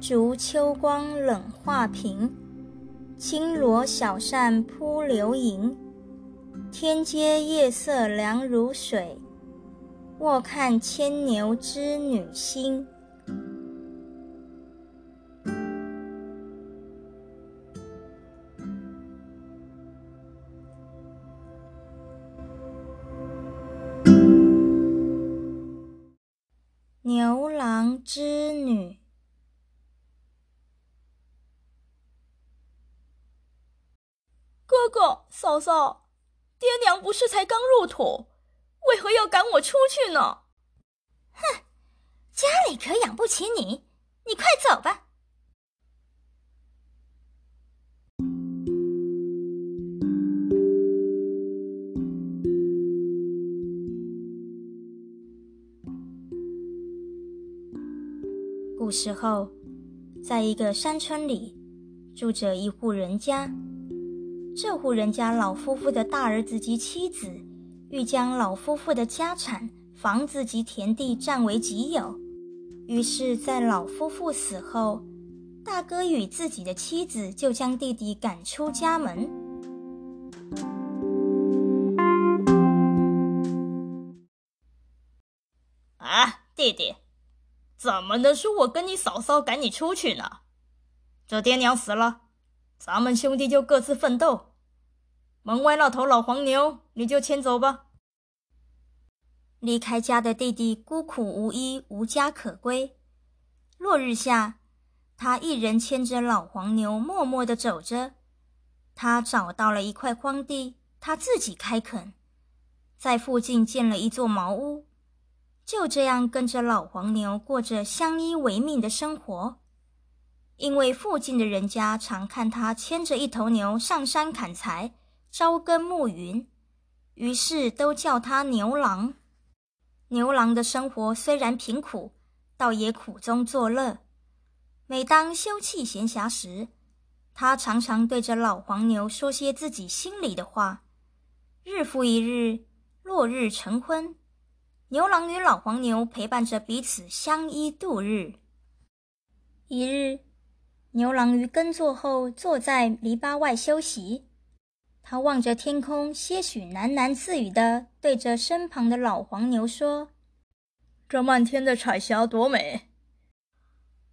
竹秋光冷画屏，轻罗小扇扑流萤。天阶夜色凉如水，卧看牵牛织女星。嫂嫂，爹娘不是才刚入土，为何要赶我出去呢？哼，家里可养不起你，你快走吧。古时候，在一个山村里，住着一户人家。这户人家老夫妇的大儿子及妻子，欲将老夫妇的家产、房子及田地占为己有。于是，在老夫妇死后，大哥与自己的妻子就将弟弟赶出家门。啊，弟弟，怎么能是我跟你嫂嫂赶你出去呢？这爹娘死了。咱们兄弟就各自奋斗。门外那头老黄牛，你就牵走吧。离开家的弟弟孤苦无依，无家可归。落日下，他一人牵着老黄牛，默默地走着。他找到了一块荒地，他自己开垦，在附近建了一座茅屋，就这样跟着老黄牛过着相依为命的生活。因为附近的人家常看他牵着一头牛上山砍柴、朝耕暮耘，于是都叫他牛郎。牛郎的生活虽然贫苦，倒也苦中作乐。每当休憩闲暇时，他常常对着老黄牛说些自己心里的话。日复一日，落日成昏，牛郎与老黄牛陪伴着彼此相依度日。一日。牛郎于耕作后坐在篱笆外休息，他望着天空，些许喃喃自语的对着身旁的老黄牛说：“这漫天的彩霞多美！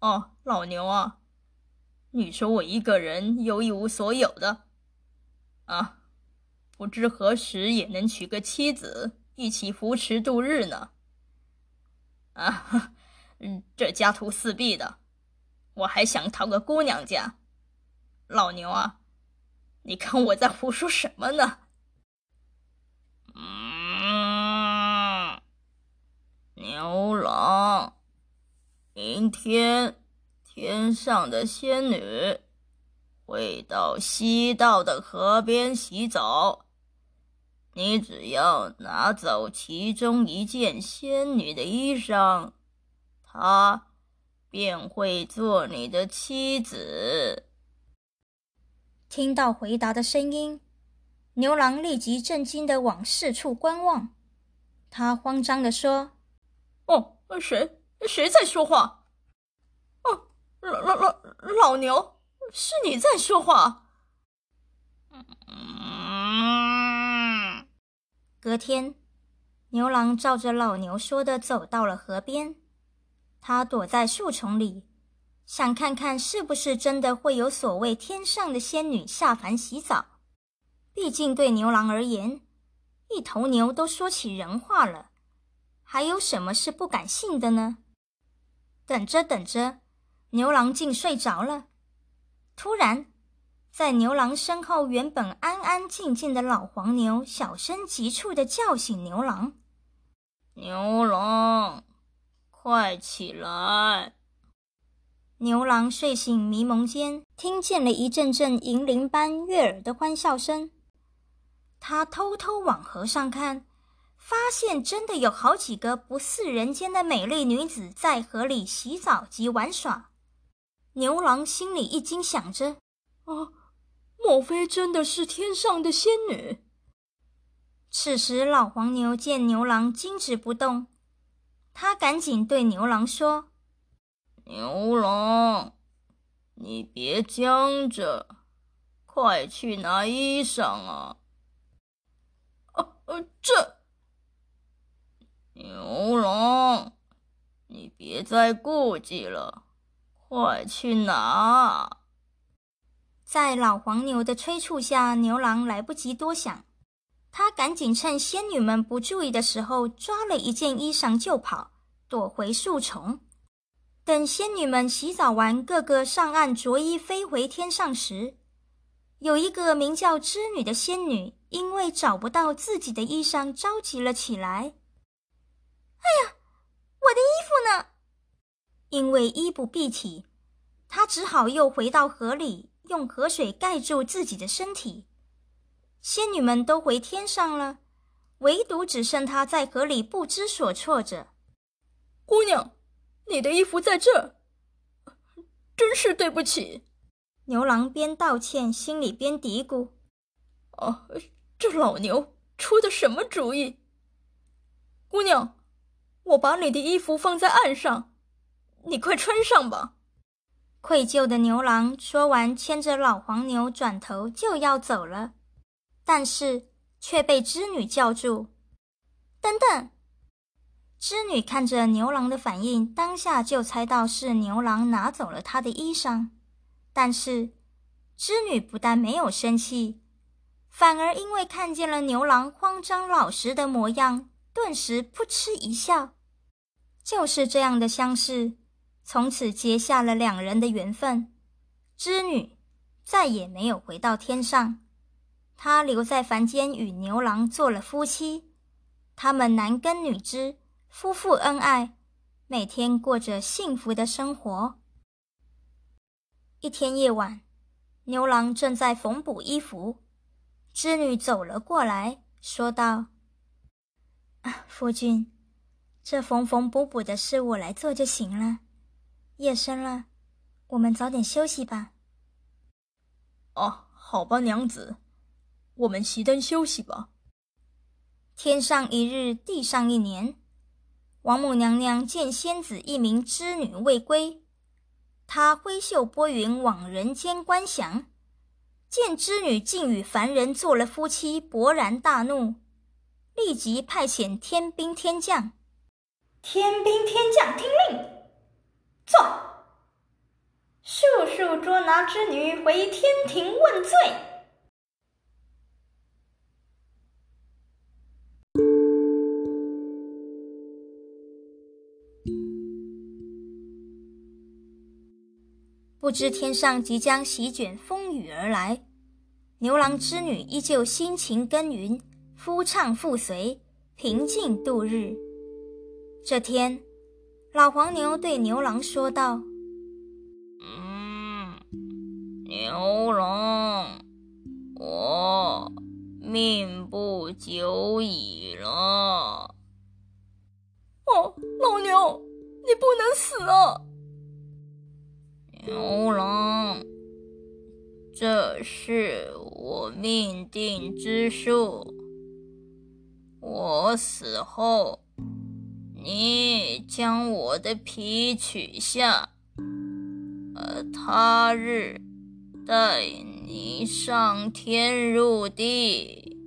哦，老牛啊，你说我一个人又一无所有的，啊，不知何时也能娶个妻子，一起扶持度日呢？啊，嗯，这家徒四壁的。”我还想讨个姑娘家，老牛啊，你看我在胡说什么呢？嗯，牛郎，明天天上的仙女会到西道的河边洗澡，你只要拿走其中一件仙女的衣裳，她。便会做你的妻子。听到回答的声音，牛郎立即震惊的往四处观望。他慌张的说：“哦，谁谁在说话？哦，老老老老牛，是你在说话。”隔天，牛郎照着老牛说的走到了河边。他躲在树丛里，想看看是不是真的会有所谓天上的仙女下凡洗澡。毕竟对牛郎而言，一头牛都说起人话了，还有什么是不敢信的呢？等着等着，牛郎竟睡着了。突然，在牛郎身后，原本安安静静的老黄牛小声急促地叫醒牛郎：“牛郎！”快起来！牛郎睡醒，迷蒙间听见了一阵阵银铃般悦耳的欢笑声。他偷偷往河上看，发现真的有好几个不似人间的美丽女子在河里洗澡及玩耍。牛郎心里一惊，想着：“啊，莫非真的是天上的仙女？”此时，老黄牛见牛郎静止不动。他赶紧对牛郎说：“牛郎，你别僵着，快去拿衣裳啊！哦，这牛郎，你别再顾忌了，快去拿！在老黄牛的催促下，牛郎来不及多想，他赶紧趁仙女们不注意的时候，抓了一件衣裳就跑，躲回树丛。等仙女们洗澡完，个个上岸着衣飞回天上时，有一个名叫织女的仙女，因为找不到自己的衣裳，着急了起来。哎呀，我的衣服呢？因为衣不蔽体，她只好又回到河里，用河水盖住自己的身体。仙女们都回天上了，唯独只剩她在河里不知所措着。姑娘。你的衣服在这儿，真是对不起。牛郎边道歉，心里边嘀咕：“哦，这老牛出的什么主意？”姑娘，我把你的衣服放在岸上，你快穿上吧。愧疚的牛郎说完，牵着老黄牛转头就要走了，但是却被织女叫住：“等等！”织女看着牛郎的反应，当下就猜到是牛郎拿走了她的衣裳。但是，织女不但没有生气，反而因为看见了牛郎慌张老实的模样，顿时扑哧一笑。就是这样的相识，从此结下了两人的缘分。织女再也没有回到天上，他留在凡间与牛郎做了夫妻。他们男耕女织。夫妇恩爱，每天过着幸福的生活。一天夜晚，牛郎正在缝补衣服，织女走了过来，说道：“，夫君，这缝缝补补的事我来做就行了。夜深了，我们早点休息吧。”“哦，好吧，娘子，我们熄灯休息吧。”天上一日，地上一年。王母娘娘见仙子一名织女未归，她挥袖拨云往人间观想，见织女竟与凡人做了夫妻，勃然大怒，立即派遣天兵天将。天兵天将听令，坐！速速捉拿织女回天庭问罪。不知天上即将席卷风雨而来，牛郎织女依旧辛勤耕耘，夫唱妇随，平静度日。这天，老黄牛对牛郎说道：“嗯，牛郎，我命不久矣了。哦，老牛，你不能死啊！”牛郎，这是我命定之数。我死后，你将我的皮取下，呃，他日带你上天入地。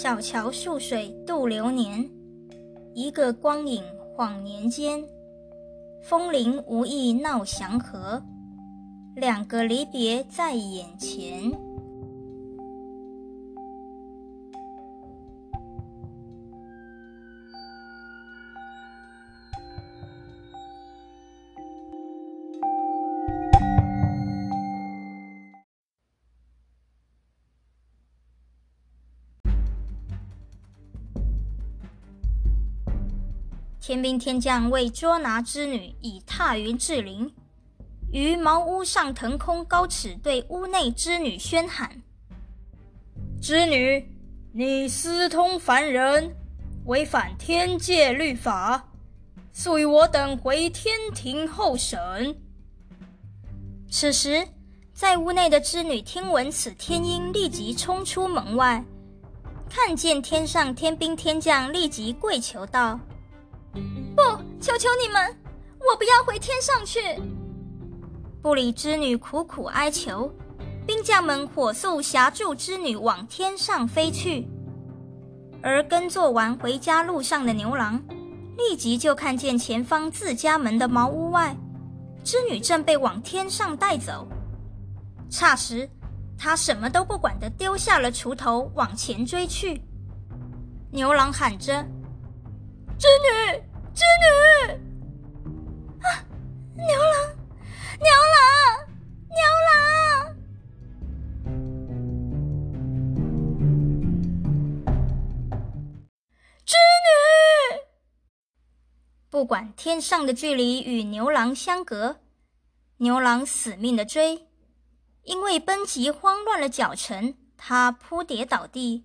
小桥数水渡流年，一个光影晃年间。风铃无意闹祥和，两个离别在眼前。天兵天将为捉拿织女，已踏云至灵，于茅屋上腾空高尺，对屋内织女宣喊：“织女，你私通凡人，违反天界律法，速与我等回天庭候审。此时，在屋内的织女听闻此天音，立即冲出门外，看见天上天兵天将，立即跪求道：“不，求求你们，我不要回天上去！”不理织女苦苦哀求，兵将们火速挟住织女往天上飞去。而耕作完回家路上的牛郎，立即就看见前方自家门的茅屋外，织女正被往天上带走。霎时，他什么都不管的丢下了锄头，往前追去。牛郎喊着：“织女，织女！”啊，牛郎，牛郎，牛郎！织女！不管天上的距离与牛郎相隔，牛郎死命的追。因为奔急慌乱了脚程，他扑跌倒地，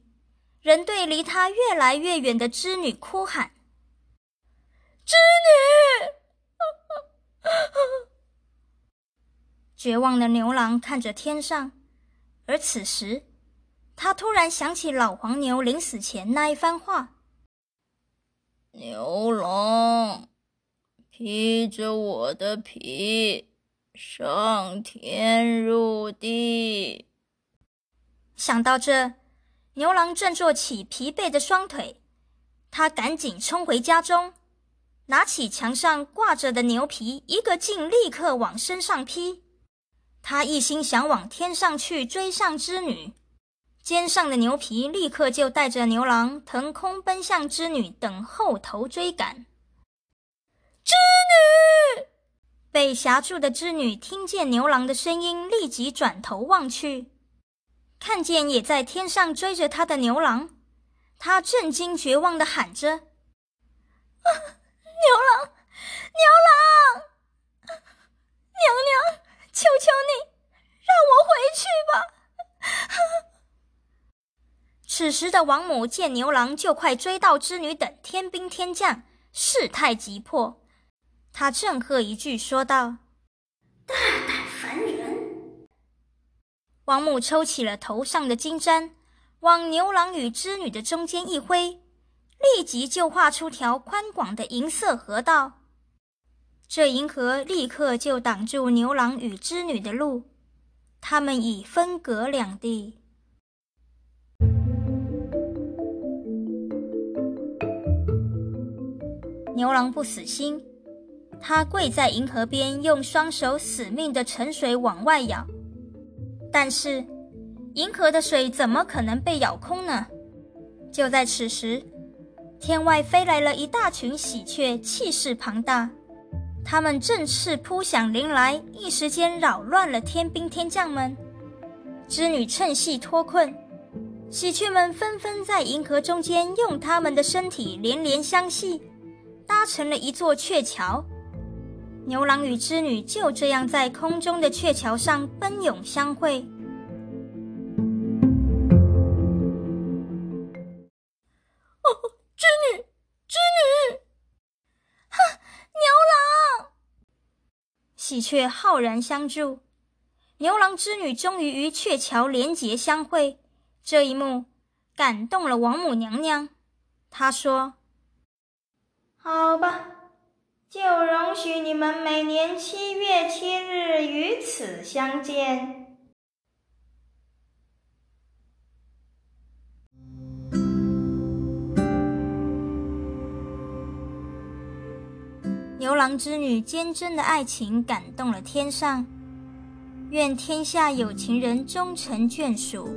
仍对离他越来越远的织女哭喊：“织女！” 绝望的牛郎看着天上，而此时，他突然想起老黄牛临死前那一番话：“牛郎，披着我的皮。”上天入地。想到这，牛郎振作起疲惫的双腿，他赶紧冲回家中，拿起墙上挂着的牛皮，一个劲立刻往身上披。他一心想往天上去追上织女，肩上的牛皮立刻就带着牛郎腾空奔向织女，等后头追赶。织女。被挟住的织女听见牛郎的声音，立即转头望去，看见也在天上追着她的牛郎，她震惊绝望的喊着：“牛郎，牛郎，娘娘，求求你，让我回去吧！”此时的王母见牛郎就快追到织女等天兵天将，事态急迫。他正喝一句，说道：“大胆凡人！”王母抽起了头上的金簪，往牛郎与织女的中间一挥，立即就画出条宽广的银色河道。这银河立刻就挡住牛郎与织女的路，他们已分隔两地。牛郎不死心。他跪在银河边，用双手死命的盛水往外舀，但是银河的水怎么可能被舀空呢？就在此时，天外飞来了一大群喜鹊，气势庞大，它们振翅扑向林来，一时间扰乱了天兵天将们。织女趁隙脱困，喜鹊们纷纷在银河中间用它们的身体连连相系，搭成了一座鹊桥。牛郎与织女就这样在空中的鹊桥上奔涌相会。喜鹊浩然相助，牛郎织女终于与鹊桥连结相会。这一幕感动了王母娘娘，她说：“好吧。”就容许你们每年七月七日与此相见。牛郎织女坚贞的爱情感动了天上，愿天下有情人终成眷属。